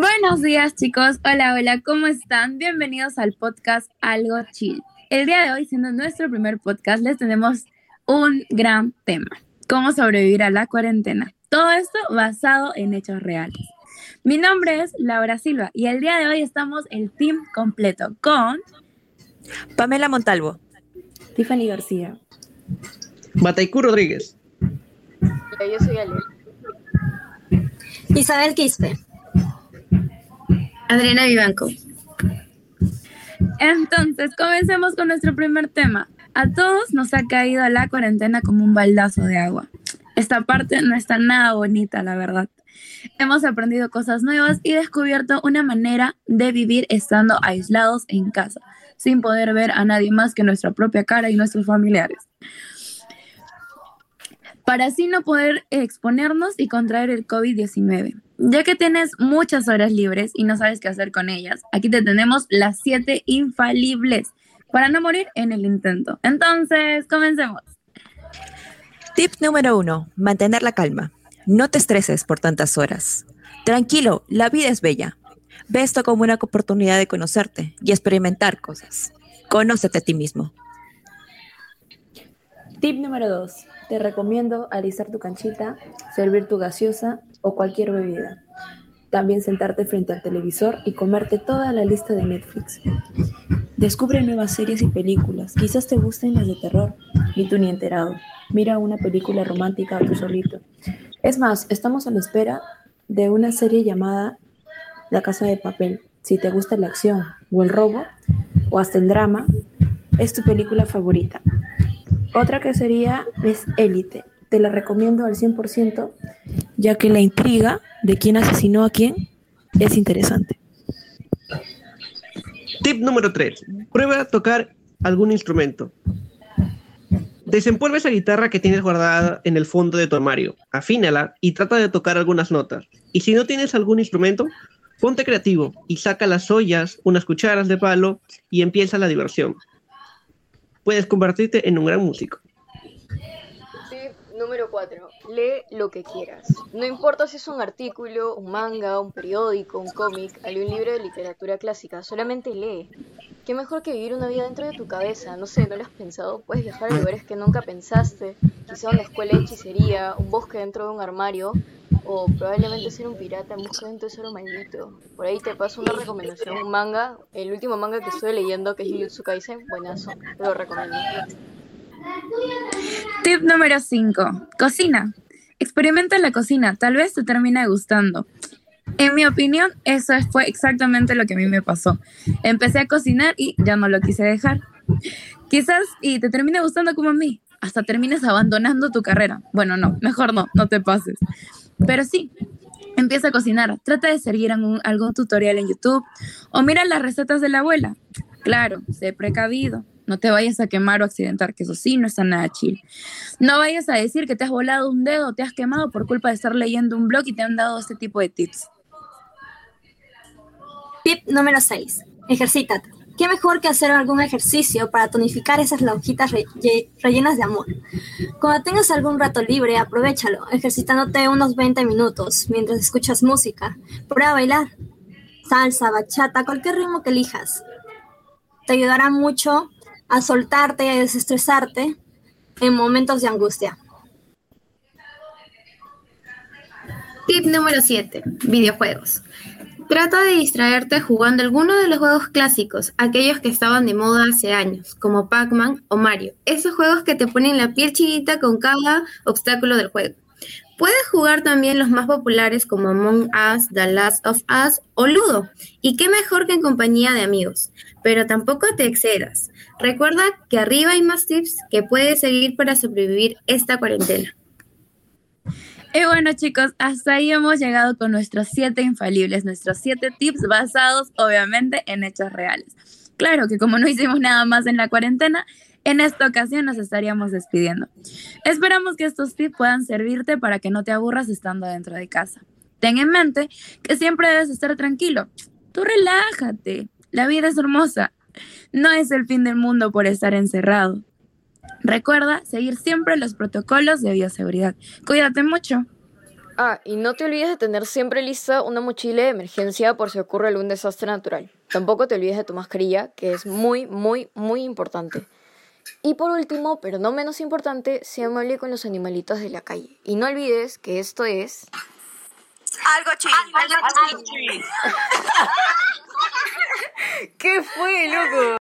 Buenos días chicos, hola, hola, ¿cómo están? Bienvenidos al podcast Algo Chill. El día de hoy, siendo nuestro primer podcast, les tenemos un gran tema, cómo sobrevivir a la cuarentena. Todo esto basado en hechos reales. Mi nombre es Laura Silva y el día de hoy estamos el team completo con Pamela Montalvo, Tiffany García, Bataiku Rodríguez. Yo soy Ale. Isabel Quispe. Adriana Vivanco. Entonces, comencemos con nuestro primer tema. A todos nos ha caído la cuarentena como un baldazo de agua. Esta parte no está nada bonita, la verdad. Hemos aprendido cosas nuevas y descubierto una manera de vivir estando aislados en casa, sin poder ver a nadie más que nuestra propia cara y nuestros familiares. Para así no poder exponernos y contraer el COVID-19. Ya que tienes muchas horas libres y no sabes qué hacer con ellas, aquí te tenemos las siete infalibles para no morir en el intento. Entonces, comencemos. Tip número uno, mantener la calma. No te estreses por tantas horas. Tranquilo, la vida es bella. Ve esto como una oportunidad de conocerte y experimentar cosas. Conócete a ti mismo. Tip número 2. Te recomiendo alisar tu canchita, servir tu gaseosa o cualquier bebida. También sentarte frente al televisor y comerte toda la lista de Netflix. Descubre nuevas series y películas. Quizás te gusten las de terror, ni tú ni enterado. Mira una película romántica tú solito. Es más, estamos a la espera de una serie llamada La Casa de Papel. Si te gusta la acción o el robo, o hasta el drama, es tu película favorita. Otra que sería es Élite. Te la recomiendo al 100%, ya que la intriga de quién asesinó a quién es interesante. Tip número 3. Prueba a tocar algún instrumento. Desempolva esa guitarra que tienes guardada en el fondo de tu armario, afínala y trata de tocar algunas notas. Y si no tienes algún instrumento, ponte creativo y saca las ollas, unas cucharas de palo y empieza la diversión. Puedes convertirte en un gran músico. Número 4. Lee lo que quieras. No importa si es un artículo, un manga, un periódico, un cómic, algún libro de literatura clásica, solamente lee. Qué mejor que vivir una vida dentro de tu cabeza. No sé, ¿no lo has pensado? Puedes viajar a lugares que nunca pensaste. Quizá una escuela de hechicería, un bosque dentro de un armario, o probablemente ser un pirata en busca de un tesoro maldito. Por ahí te paso una recomendación, un manga, el último manga que estoy leyendo, que es Jujutsu Kaisen, buenazo, te lo recomiendo. Tip número 5. Cocina. Experimenta en la cocina, tal vez te termine gustando. En mi opinión, eso fue exactamente lo que a mí me pasó. Empecé a cocinar y ya no lo quise dejar. Quizás y te termine gustando como a mí, hasta termines abandonando tu carrera. Bueno, no, mejor no, no te pases. Pero sí, empieza a cocinar, trata de seguir algún, algún tutorial en YouTube o mira las recetas de la abuela. Claro, sé precavido, no te vayas a quemar o accidentar, que eso sí no está nada chill. No vayas a decir que te has volado un dedo te has quemado por culpa de estar leyendo un blog y te han dado este tipo de tips. Tip número 6. Ejercítate. ¿Qué mejor que hacer algún ejercicio para tonificar esas lonjitas re rellenas de amor? Cuando tengas algún rato libre, aprovechalo, ejercitándote unos 20 minutos mientras escuchas música. Prueba a bailar. Salsa, bachata, cualquier ritmo que elijas. Te ayudará mucho a soltarte y a desestresarte en momentos de angustia. Tip número 7. Videojuegos. Trata de distraerte jugando alguno de los juegos clásicos, aquellos que estaban de moda hace años, como Pac-Man o Mario. Esos juegos que te ponen la piel chiquita con cada obstáculo del juego. Puedes jugar también los más populares como Among Us, The Last of Us o Ludo. Y qué mejor que en compañía de amigos. Pero tampoco te excedas. Recuerda que arriba hay más tips que puedes seguir para sobrevivir esta cuarentena. Y bueno chicos, hasta ahí hemos llegado con nuestros siete infalibles, nuestros siete tips basados obviamente en hechos reales. Claro que como no hicimos nada más en la cuarentena, en esta ocasión nos estaríamos despidiendo. Esperamos que estos tips puedan servirte para que no te aburras estando dentro de casa. Ten en mente que siempre debes estar tranquilo. Tú relájate. La vida es hermosa. No es el fin del mundo por estar encerrado. Recuerda seguir siempre los protocolos de bioseguridad. Cuídate mucho. Ah, y no te olvides de tener siempre lista una mochila de emergencia por si ocurre algún desastre natural. Tampoco te olvides de tu mascarilla, que es muy, muy, muy importante. Y por último, pero no menos importante, sea amable con los animalitos de la calle. Y no olvides que esto es... Algo chill. ¿Qué fue, loco?